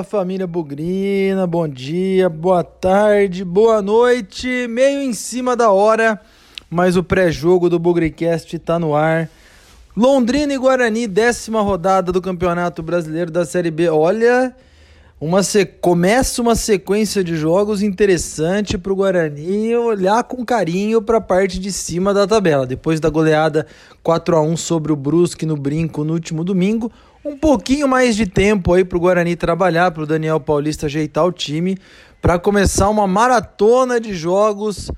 Fala família Bugrina, bom dia, boa tarde, boa noite, meio em cima da hora, mas o pré-jogo do Bugricast tá no ar. Londrina e Guarani, décima rodada do Campeonato Brasileiro da Série B. Olha, uma se... começa uma sequência de jogos interessante para o Guarani olhar com carinho para a parte de cima da tabela. Depois da goleada 4 a 1 sobre o Brusque no Brinco no último domingo, um pouquinho mais de tempo aí para o Guarani trabalhar, para o Daniel Paulista ajeitar o time, para começar uma maratona de jogos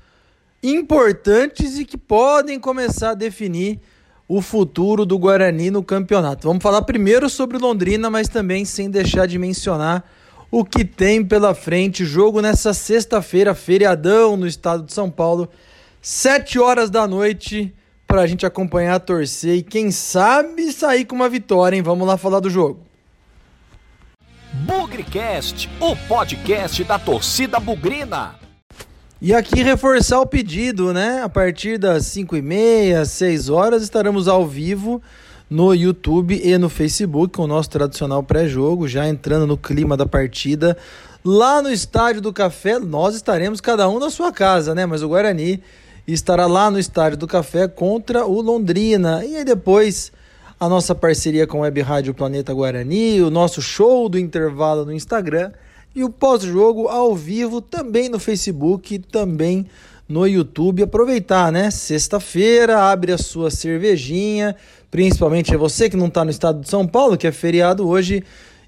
importantes e que podem começar a definir o futuro do Guarani no campeonato. Vamos falar primeiro sobre Londrina, mas também sem deixar de mencionar o que tem pela frente. Jogo nessa sexta-feira, feriadão no estado de São Paulo, 7 horas da noite para a gente acompanhar, torcer e quem sabe sair com uma vitória, hein? Vamos lá falar do jogo. Bugrecast, o podcast da torcida bugrina. E aqui reforçar o pedido, né? A partir das 5 e meia, 6 horas, estaremos ao vivo no YouTube e no Facebook com o nosso tradicional pré-jogo, já entrando no clima da partida. Lá no Estádio do Café, nós estaremos cada um na sua casa, né? Mas o Guarani estará lá no Estádio do Café contra o Londrina. E aí depois a nossa parceria com a Web Rádio Planeta Guarani, o nosso show do intervalo no Instagram e o pós-jogo ao vivo também no Facebook, também no YouTube. Aproveitar, né? Sexta-feira, abre a sua cervejinha, principalmente é você que não está no estado de São Paulo, que é feriado hoje,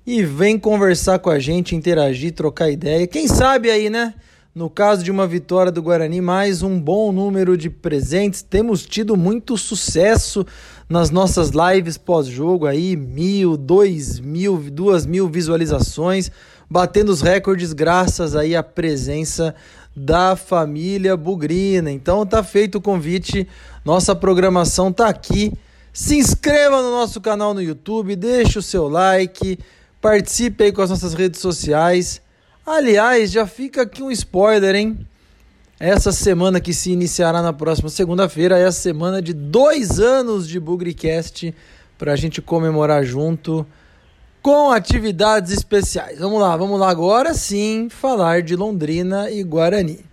e vem conversar com a gente, interagir, trocar ideia. Quem sabe aí, né? No caso de uma vitória do Guarani, mais um bom número de presentes. Temos tido muito sucesso nas nossas lives pós-jogo aí, mil, dois mil, duas mil visualizações, batendo os recordes graças aí à presença da família Bugrina. Então tá feito o convite, nossa programação tá aqui. Se inscreva no nosso canal no YouTube, deixe o seu like, participe aí com as nossas redes sociais Aliás, já fica aqui um spoiler, hein? Essa semana que se iniciará na próxima segunda-feira é a semana de dois anos de Bugricast para a gente comemorar junto com atividades especiais. Vamos lá, vamos lá agora sim falar de Londrina e Guarani.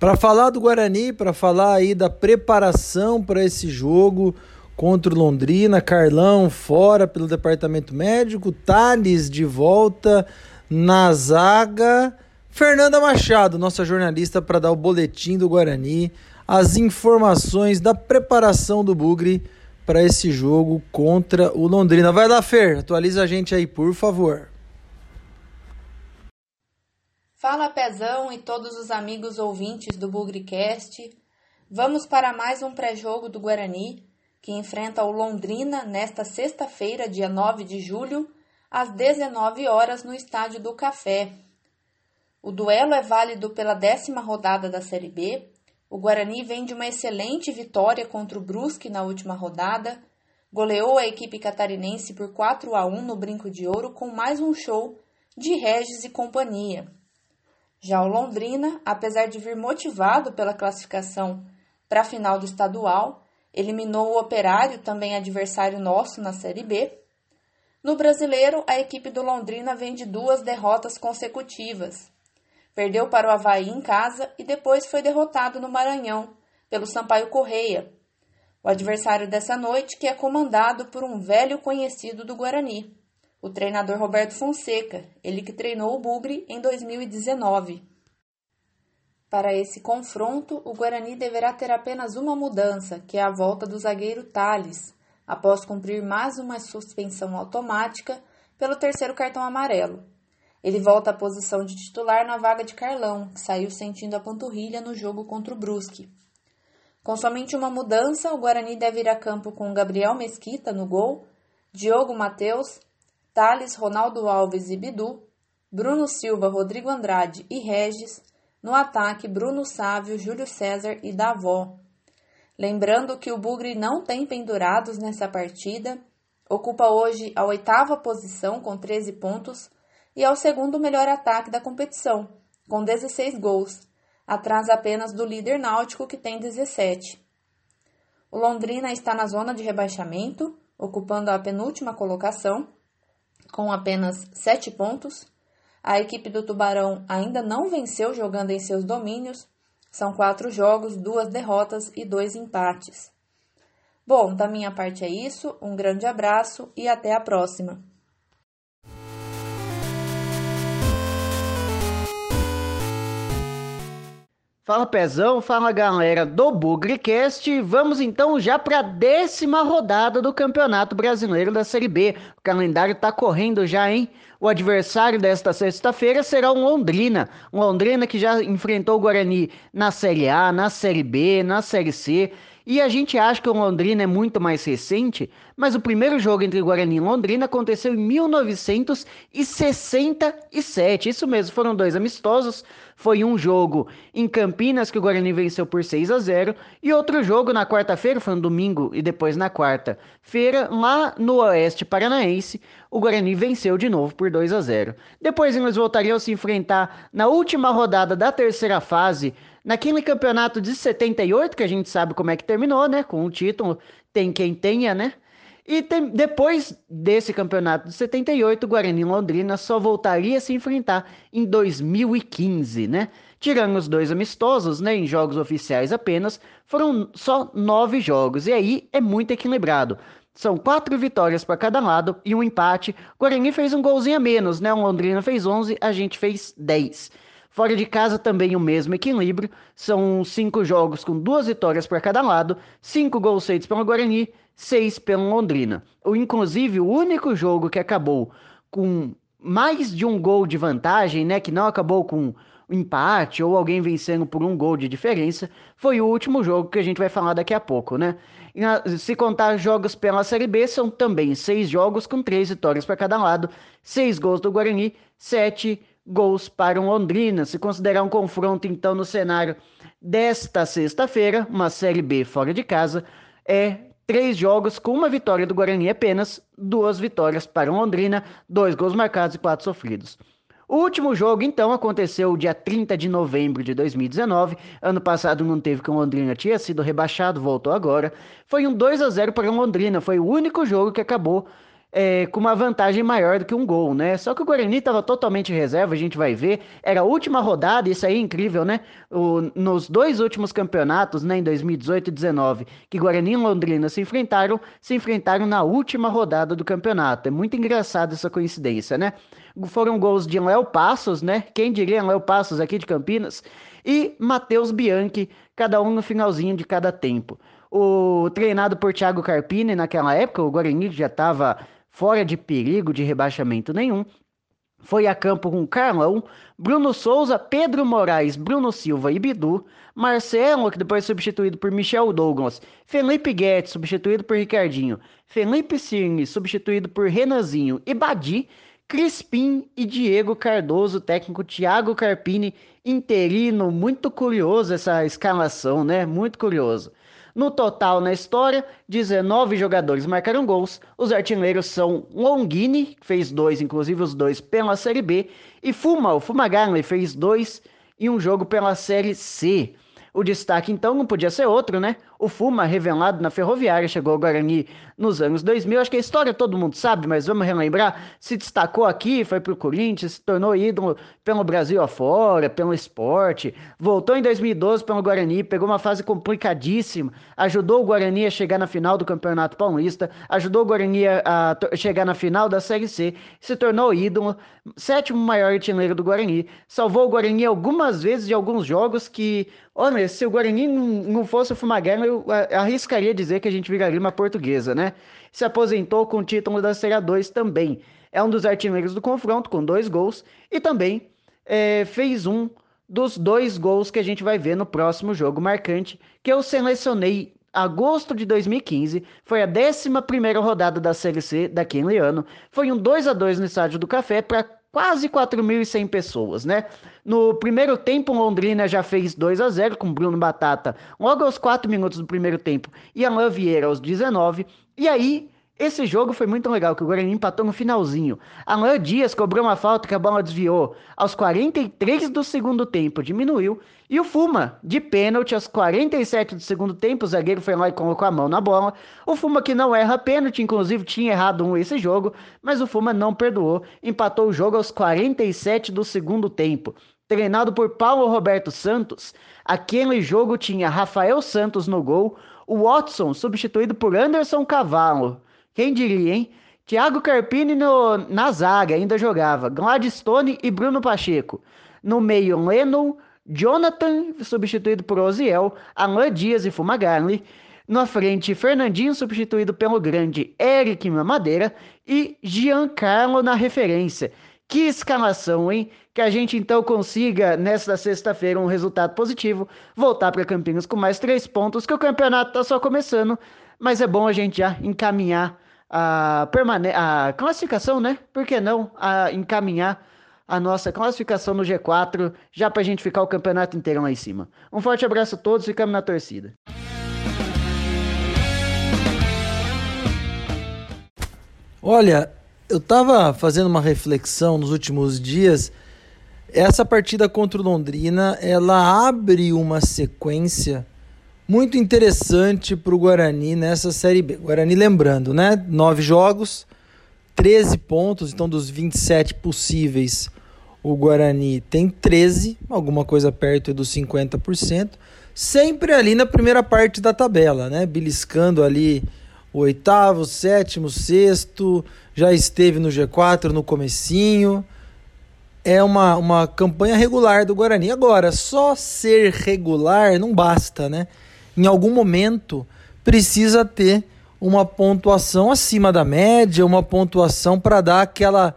Para falar do Guarani, para falar aí da preparação para esse jogo, contra o Londrina, Carlão fora pelo departamento médico, Thales de volta na zaga, Fernanda Machado, nossa jornalista, para dar o boletim do Guarani, as informações da preparação do Bugre para esse jogo contra o Londrina. Vai lá, Fer, atualiza a gente aí, por favor. Fala Pezão e todos os amigos ouvintes do Bugrecast. Vamos para mais um pré-jogo do Guarani que enfrenta o Londrina nesta sexta-feira, dia 9 de julho, às 19 horas no Estádio do Café. O duelo é válido pela décima rodada da Série B. O Guarani vem de uma excelente vitória contra o Brusque na última rodada, goleou a equipe catarinense por 4 a 1 no Brinco de Ouro com mais um show de Regis e companhia. Já o Londrina, apesar de vir motivado pela classificação para a final do estadual, eliminou o Operário, também adversário nosso na Série B. No brasileiro, a equipe do Londrina vem de duas derrotas consecutivas. Perdeu para o Havaí em casa e depois foi derrotado no Maranhão, pelo Sampaio Correia, o adversário dessa noite que é comandado por um velho conhecido do Guarani, o treinador Roberto Fonseca, ele que treinou o Bugre em 2019. Para esse confronto, o Guarani deverá ter apenas uma mudança, que é a volta do zagueiro Thales, após cumprir mais uma suspensão automática pelo terceiro cartão amarelo. Ele volta à posição de titular na vaga de Carlão, que saiu sentindo a panturrilha no jogo contra o Brusque. Com somente uma mudança, o Guarani deve ir a campo com Gabriel Mesquita no gol, Diogo Mateus, Thales, Ronaldo Alves e Bidu, Bruno Silva, Rodrigo Andrade e Regis, no ataque, Bruno Sávio, Júlio César e Davó. Lembrando que o Bugre não tem pendurados nessa partida, ocupa hoje a oitava posição com 13 pontos e é o segundo melhor ataque da competição, com 16 gols, atrás apenas do líder náutico que tem 17. O Londrina está na zona de rebaixamento, ocupando a penúltima colocação, com apenas sete pontos. A equipe do Tubarão ainda não venceu jogando em seus domínios. São quatro jogos, duas derrotas e dois empates. Bom, da minha parte é isso. Um grande abraço e até a próxima. Fala Pezão, fala galera do BugriCast. Vamos então já para a décima rodada do Campeonato Brasileiro da Série B. O calendário tá correndo já, hein? O adversário desta sexta-feira será o Londrina. Um Londrina que já enfrentou o Guarani na Série A, na Série B, na Série C. E a gente acha que o Londrina é muito mais recente, mas o primeiro jogo entre Guarani e Londrina aconteceu em 1967. Isso mesmo, foram dois amistosos. Foi um jogo em Campinas que o Guarani venceu por 6 a 0 e outro jogo na quarta-feira, foi no domingo e depois na quarta-feira, lá no Oeste Paranaense, o Guarani venceu de novo por 2 a 0. Depois eles voltariam a se enfrentar na última rodada da terceira fase Naquele campeonato de 78, que a gente sabe como é que terminou, né? Com o título, tem quem tenha, né? E tem, depois desse campeonato de 78, o Guarani Londrina só voltaria a se enfrentar em 2015, né? Tirando os dois amistosos, né, em jogos oficiais apenas, foram só nove jogos, e aí é muito equilibrado. São quatro vitórias para cada lado e um empate. O Guarani fez um golzinho a menos, né? O Londrina fez 11, a gente fez 10. Fora de casa também o mesmo equilíbrio, são cinco jogos com duas vitórias para cada lado, cinco gols feitos pelo Guarani, seis pelo Londrina. O inclusive o único jogo que acabou com mais de um gol de vantagem, né, que não acabou com empate ou alguém vencendo por um gol de diferença, foi o último jogo que a gente vai falar daqui a pouco, né? Se contar jogos pela Série B, são também seis jogos com três vitórias para cada lado, seis gols do Guarani, sete gols para o Londrina. Se considerar um confronto, então, no cenário desta sexta-feira, uma Série B fora de casa, é três jogos com uma vitória do Guarani apenas, duas vitórias para o Londrina, dois gols marcados e quatro sofridos. O último jogo, então, aconteceu dia 30 de novembro de 2019. Ano passado não teve que o Londrina tinha sido rebaixado, voltou agora. Foi um 2 a 0 para o Londrina, foi o único jogo que acabou é, com uma vantagem maior do que um gol, né? Só que o Guarani estava totalmente reserva, a gente vai ver. Era a última rodada, isso aí é incrível, né? O, nos dois últimos campeonatos, né, em 2018 e 2019, que Guarani e Londrina se enfrentaram, se enfrentaram na última rodada do campeonato. É muito engraçado essa coincidência, né? Foram gols de Léo Passos, né? Quem diria Léo Passos aqui de Campinas? E Matheus Bianchi, cada um no finalzinho de cada tempo. O treinado por Thiago Carpini naquela época, o Guarani já estava fora de perigo de rebaixamento nenhum, foi a campo com Carlão, Bruno Souza, Pedro Moraes, Bruno Silva e Bidu, Marcelo, que depois substituído por Michel Douglas, Felipe Guedes, substituído por Ricardinho, Felipe Cirne, substituído por Renanzinho e Badi, Crispim e Diego Cardoso, técnico Thiago Carpini, interino, muito curioso essa escalação, né? Muito curioso. No total, na história, 19 jogadores marcaram gols. Os artilheiros são Longini, que fez dois, inclusive os dois pela Série B, e Fuma, o Fumagalli, fez dois em um jogo pela Série C. O destaque então não podia ser outro, né? O Fuma, revelado na Ferroviária, chegou ao Guarani nos anos 2000. Acho que a história todo mundo sabe, mas vamos relembrar. Se destacou aqui, foi pro Corinthians, se tornou ídolo pelo Brasil afora, pelo esporte. Voltou em 2012 pelo Guarani, pegou uma fase complicadíssima. Ajudou o Guarani a chegar na final do Campeonato Paulista, ajudou o Guarani a, chegar na final da Série C, se tornou ídolo, sétimo maior artilheiro do Guarani. Salvou o Guarani algumas vezes de alguns jogos que Olha, se o Guarani não fosse o Fumagalli, eu arriscaria dizer que a gente viraria uma portuguesa, né? Se aposentou com o título da Série 2 também. É um dos artilheiros do confronto, com dois gols. E também é, fez um dos dois gols que a gente vai ver no próximo jogo marcante, que eu selecionei agosto de 2015, foi a 11 rodada da Série C daquele ano. Foi um 2 a 2 no Estádio do Café para quase 4.100 pessoas, né? No primeiro tempo, Londrina já fez 2 a 0 com Bruno Batata logo aos 4 minutos do primeiro tempo e Alain Vieira aos 19. E aí Esse jogo foi muito legal, que o Guarani empatou no finalzinho. Alain Dias cobrou uma falta que a bola desviou aos 43 do segundo tempo, diminuiu. E o Fuma, de pênalti, aos 47 do segundo tempo, o zagueiro foi lá e colocou a mão na bola. O Fuma que não erra pênalti, inclusive tinha errado um esse jogo, mas o Fuma não perdoou, empatou o jogo aos 47 do segundo tempo. Treinado por Paulo Roberto Santos, aquele jogo tinha Rafael Santos no gol, o Watson substituído por Anderson Cavalo. Quem diria, hein? Thiago Carpini no, na zaga ainda jogava. Gladstone e Bruno Pacheco. No meio, Lennon, Jonathan, substituído por Oziel, Alain Dias e Fumagalli. Na frente, Fernandinho, substituído pelo grande Eric Madeira. E Giancarlo na referência. Que escalação, hein? Que a gente então consiga, nesta sexta-feira, um resultado positivo, voltar para Campinas com mais três pontos, que o campeonato está só começando, mas é bom a gente já encaminhar a, permane a classificação, né? Por que não a encaminhar a nossa classificação no G4, já para a gente ficar o campeonato inteiro lá em cima. Um forte abraço a todos, ficamos na torcida. Olha, eu tava fazendo uma reflexão nos últimos dias. Essa partida contra o Londrina, ela abre uma sequência muito interessante para o Guarani nessa Série B. Guarani, lembrando, né? Nove jogos, 13 pontos, então dos 27 possíveis, o Guarani tem 13, alguma coisa perto dos 50%, sempre ali na primeira parte da tabela, né? Beliscando ali oitavo, sétimo, sexto, já esteve no G4 no comecinho. É uma, uma campanha regular do Guarani. Agora, só ser regular não basta, né? Em algum momento precisa ter uma pontuação acima da média, uma pontuação para dar aquela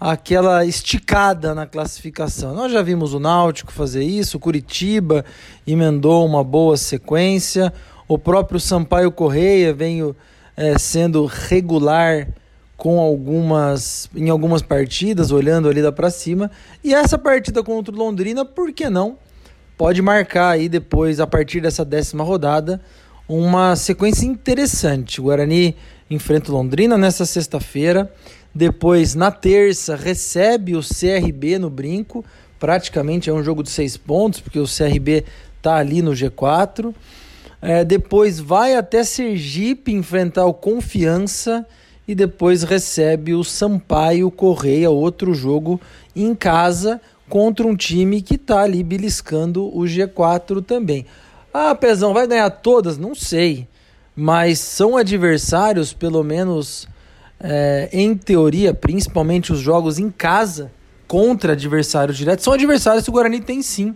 aquela esticada na classificação. Nós já vimos o Náutico fazer isso, o Curitiba emendou uma boa sequência, o próprio Sampaio Correia vem é, sendo regular com algumas em algumas partidas, olhando ali da para cima. E essa partida contra o Londrina, por que não? Pode marcar aí depois, a partir dessa décima rodada, uma sequência interessante. O Guarani enfrenta o Londrina nessa sexta-feira. Depois, na terça, recebe o CRB no brinco. Praticamente é um jogo de seis pontos, porque o CRB está ali no G4. É, depois vai até Sergipe enfrentar o Confiança e depois recebe o Sampaio Correia, outro jogo em casa contra um time que está ali beliscando o G4 também. Ah, Pezão, vai ganhar todas? Não sei. Mas são adversários, pelo menos é, em teoria, principalmente os jogos em casa contra adversários diretos, são adversários que o Guarani tem sim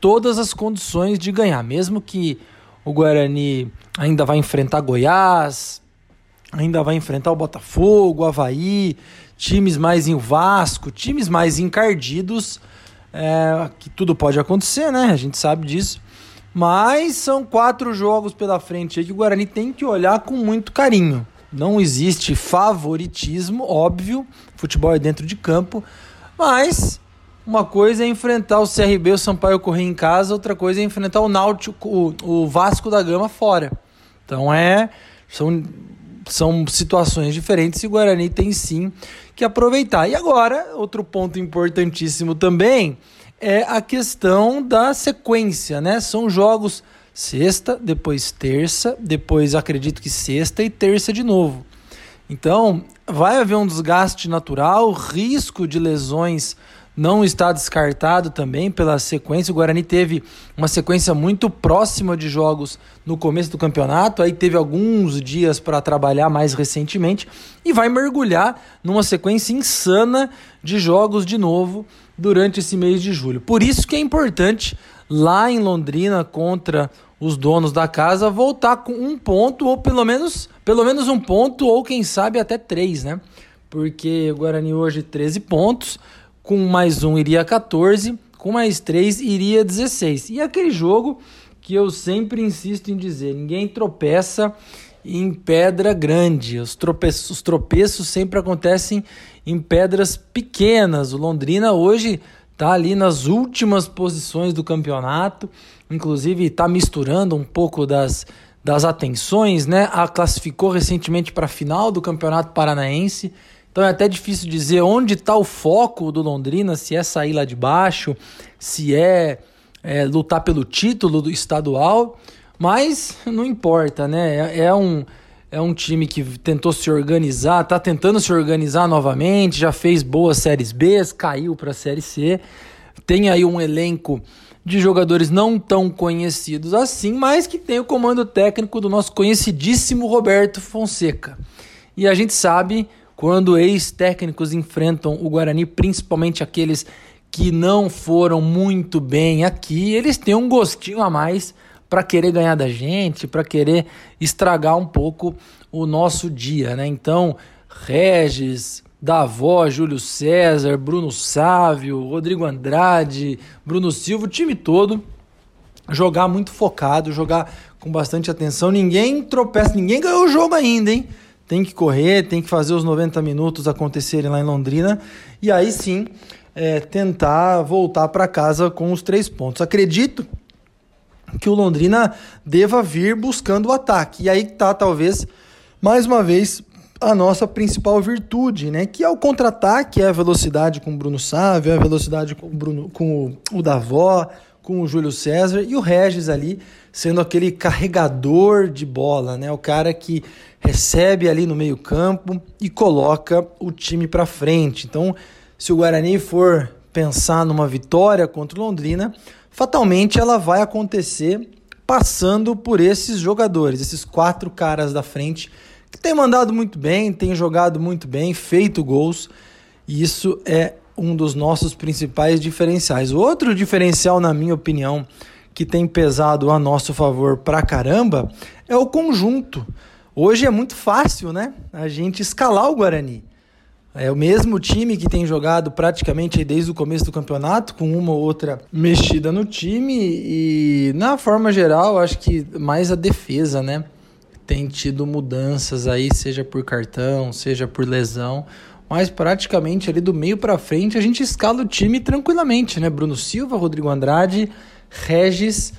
todas as condições de ganhar, mesmo que o Guarani ainda vai enfrentar Goiás, ainda vai enfrentar o Botafogo, o Havaí, times mais em Vasco, times mais encardidos, é, que tudo pode acontecer, né? A gente sabe disso. Mas são quatro jogos pela frente aí que o Guarani tem que olhar com muito carinho. Não existe favoritismo, óbvio, futebol é dentro de campo, mas uma coisa é enfrentar o CRB, o Sampaio correr em casa, outra coisa é enfrentar o Náutico, o, o Vasco da Gama fora. Então é são, são situações diferentes e o Guarani tem sim que aproveitar. E agora, outro ponto importantíssimo também é a questão da sequência, né? São jogos sexta, depois terça, depois acredito que sexta e terça de novo. Então, vai haver um desgaste natural, risco de lesões não está descartado também pela sequência. O Guarani teve uma sequência muito próxima de jogos no começo do campeonato, aí teve alguns dias para trabalhar mais recentemente e vai mergulhar numa sequência insana de jogos de novo durante esse mês de julho. Por isso que é importante lá em Londrina contra os donos da casa voltar com um ponto ou pelo menos pelo menos um ponto ou quem sabe até três, né? Porque o Guarani hoje 13 pontos, com mais um iria 14, com mais três iria 16. E aquele jogo que eu sempre insisto em dizer, ninguém tropeça em pedra grande. Os tropeços, os tropeços sempre acontecem em pedras pequenas. O Londrina hoje está ali nas últimas posições do campeonato, inclusive está misturando um pouco das das atenções, né? A classificou recentemente para a final do Campeonato Paranaense. Então é até difícil dizer onde está o foco do Londrina, se é sair lá de baixo, se é, é lutar pelo título do estadual, mas não importa, né? É, é, um, é um time que tentou se organizar, está tentando se organizar novamente, já fez boas séries B, caiu para a série C, tem aí um elenco de jogadores não tão conhecidos assim, mas que tem o comando técnico do nosso conhecidíssimo Roberto Fonseca. E a gente sabe quando ex-técnicos enfrentam o Guarani, principalmente aqueles que não foram muito bem aqui, eles têm um gostinho a mais para querer ganhar da gente, para querer estragar um pouco o nosso dia, né? Então, Regis, Davó, Júlio César, Bruno Sávio, Rodrigo Andrade, Bruno Silva, o time todo jogar muito focado, jogar com bastante atenção. Ninguém tropeça, ninguém ganhou o jogo ainda, hein? Tem que correr, tem que fazer os 90 minutos acontecerem lá em Londrina e aí sim é, tentar voltar para casa com os três pontos. Acredito que o Londrina deva vir buscando o ataque. E aí tá, talvez, mais uma vez, a nossa principal virtude, né? Que é o contra-ataque, é a velocidade com o Bruno Sávio, é a velocidade com o, Bruno, com o, o Davó, com o Júlio César e o Regis ali sendo aquele carregador de bola, né? O cara que recebe ali no meio-campo e coloca o time para frente. Então, se o Guarani for pensar numa vitória contra o Londrina, fatalmente ela vai acontecer passando por esses jogadores, esses quatro caras da frente que tem mandado muito bem, tem jogado muito bem, feito gols, e isso é um dos nossos principais diferenciais. Outro diferencial, na minha opinião, que tem pesado a nosso favor pra caramba é o conjunto. Hoje é muito fácil, né? A gente escalar o Guarani. É o mesmo time que tem jogado praticamente desde o começo do campeonato, com uma ou outra mexida no time, e na forma geral, acho que mais a defesa, né? tem tido mudanças aí, seja por cartão, seja por lesão, mas praticamente ali do meio para frente a gente escala o time tranquilamente, né? Bruno Silva, Rodrigo Andrade, Regis,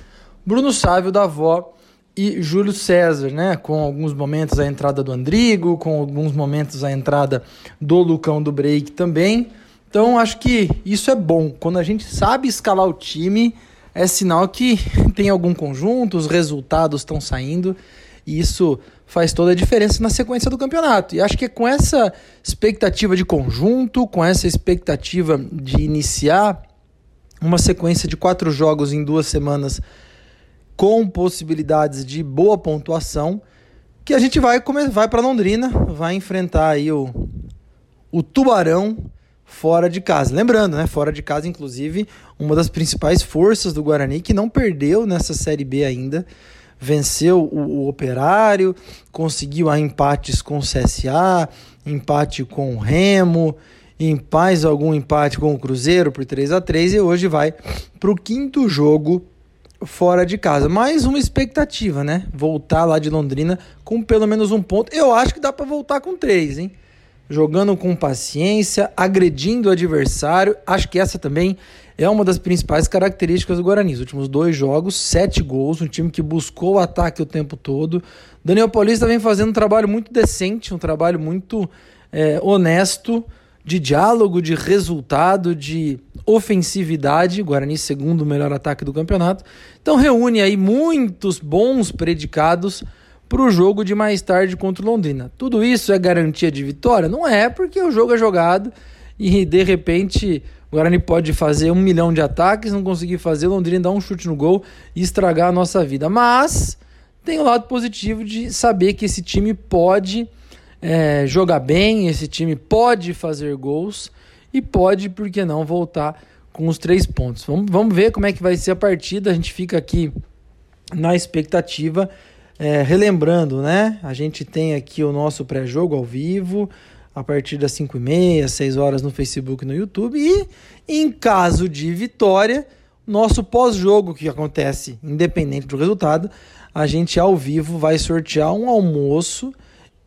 Bruno Sávio da Avó e Júlio César, né? Com alguns momentos a entrada do Andrigo, com alguns momentos a entrada do Lucão do Break também. Então acho que isso é bom. Quando a gente sabe escalar o time, é sinal que tem algum conjunto, os resultados estão saindo e isso faz toda a diferença na sequência do campeonato. E acho que é com essa expectativa de conjunto, com essa expectativa de iniciar uma sequência de quatro jogos em duas semanas com possibilidades de boa pontuação, que a gente vai, vai para Londrina, vai enfrentar aí o, o Tubarão fora de casa. Lembrando, né, fora de casa, inclusive, uma das principais forças do Guarani que não perdeu nessa Série B ainda venceu o, o Operário, conseguiu empates com o CSA, empate com o Remo, em paz algum empate com o Cruzeiro por 3 a 3 e hoje vai para o quinto jogo fora de casa. Mais uma expectativa, né? Voltar lá de Londrina com pelo menos um ponto. Eu acho que dá para voltar com três, hein? Jogando com paciência, agredindo o adversário. Acho que essa também é uma das principais características do Guarani. Os últimos dois jogos, sete gols, um time que buscou o ataque o tempo todo. Daniel Paulista vem fazendo um trabalho muito decente, um trabalho muito é, honesto, de diálogo, de resultado, de ofensividade. Guarani, segundo melhor ataque do campeonato. Então reúne aí muitos bons predicados para o jogo de mais tarde contra o Londrina. Tudo isso é garantia de vitória? Não é, porque o jogo é jogado e de repente o Guarani pode fazer um milhão de ataques, não conseguir fazer, o Londrina dar um chute no gol e estragar a nossa vida. Mas tem o lado positivo de saber que esse time pode é, jogar bem, esse time pode fazer gols e pode, por que não, voltar com os três pontos. Vamos, vamos ver como é que vai ser a partida. A gente fica aqui na expectativa. É, relembrando, né? A gente tem aqui o nosso pré-jogo ao vivo a partir das 5 e meia, 6 horas no Facebook e no YouTube. E em caso de vitória, nosso pós-jogo que acontece, independente do resultado, a gente ao vivo vai sortear um almoço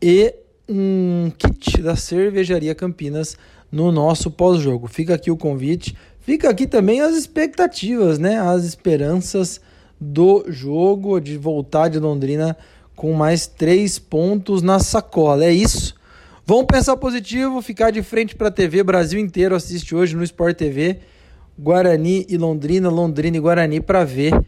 e um kit da Cervejaria Campinas no nosso pós-jogo. Fica aqui o convite, fica aqui também as expectativas, né? As esperanças do jogo de voltar de Londrina com mais três pontos na sacola. É isso. Vamos pensar positivo, ficar de frente para a TV. Brasil inteiro assiste hoje no Sport TV. Guarani e Londrina, Londrina e Guarani para ver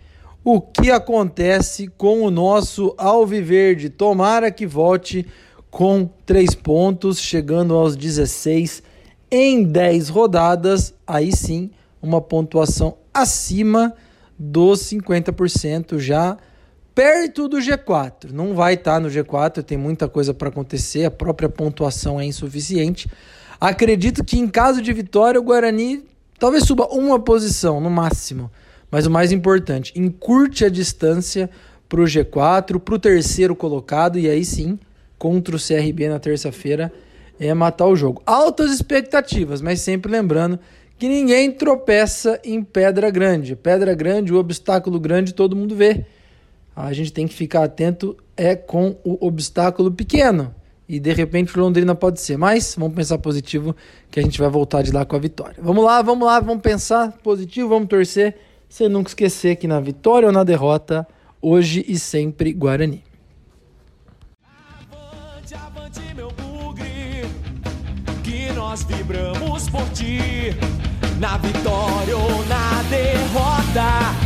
o que acontece com o nosso Alviverde. Tomara que volte com três pontos, chegando aos 16 em 10 rodadas. Aí sim, uma pontuação acima dos 50%, já perto do G4. Não vai estar tá no G4, tem muita coisa para acontecer, a própria pontuação é insuficiente. Acredito que em caso de vitória, o Guarani talvez suba uma posição no máximo. Mas o mais importante, encurte a distância para o G4, para o terceiro colocado, e aí sim, contra o CRB na terça-feira, é matar o jogo. Altas expectativas, mas sempre lembrando que ninguém tropeça em pedra grande. Pedra grande, o obstáculo grande, todo mundo vê a gente tem que ficar atento é com o obstáculo pequeno. E de repente o Londrina pode ser. Mas vamos pensar positivo que a gente vai voltar de lá com a vitória. Vamos lá, vamos lá, vamos pensar positivo, vamos torcer. Sem nunca esquecer que na vitória ou na derrota, hoje e sempre Guarani. Avante, avante, meu bugre, que nós vibramos por ti. Na vitória ou na derrota,